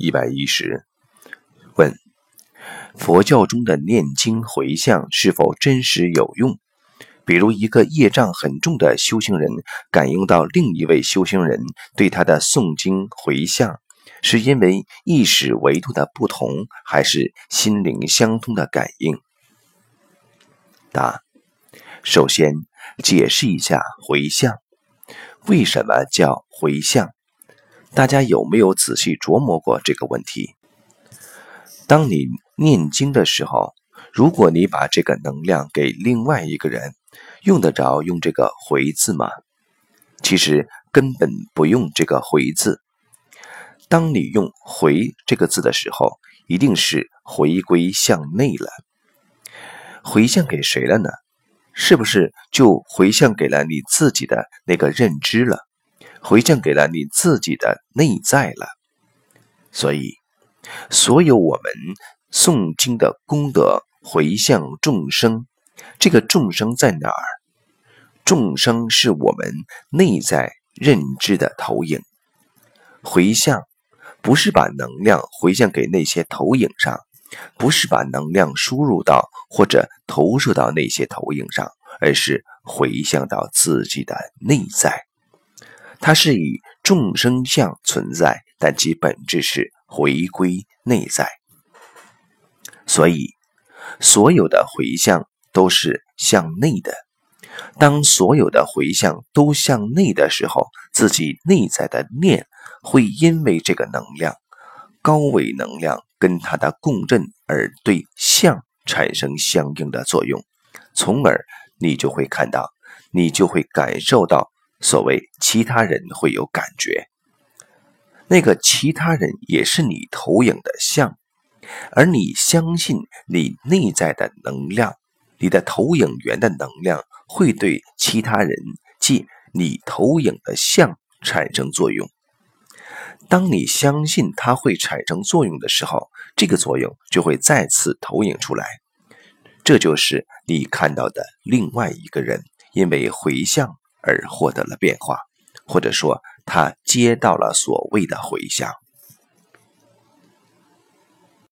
一百一十。问：佛教中的念经回向是否真实有用？比如一个业障很重的修行人，感应到另一位修行人对他的诵经回向，是因为意识维度的不同，还是心灵相通的感应？答：首先解释一下回向，为什么叫回向？大家有没有仔细琢磨过这个问题？当你念经的时候，如果你把这个能量给另外一个人，用得着用这个“回”字吗？其实根本不用这个“回”字。当你用“回”这个字的时候，一定是回归向内了。回向给谁了呢？是不是就回向给了你自己的那个认知了？回向给了你自己的内在了？所以，所有我们诵经的功德回向众生。这个众生在哪儿？众生是我们内在认知的投影。回向不是把能量回向给那些投影上，不是把能量输入到或者投射到那些投影上，而是回向到自己的内在。它是以众生相存在，但其本质是回归内在。所以，所有的回向。都是向内的。当所有的回向都向内的时候，自己内在的念会因为这个能量、高维能量跟它的共振而对相产生相应的作用，从而你就会看到，你就会感受到所谓其他人会有感觉，那个其他人也是你投影的像，而你相信你内在的能量。你的投影源的能量会对其他人，即你投影的像产生作用。当你相信它会产生作用的时候，这个作用就会再次投影出来。这就是你看到的另外一个人，因为回向而获得了变化，或者说他接到了所谓的回响。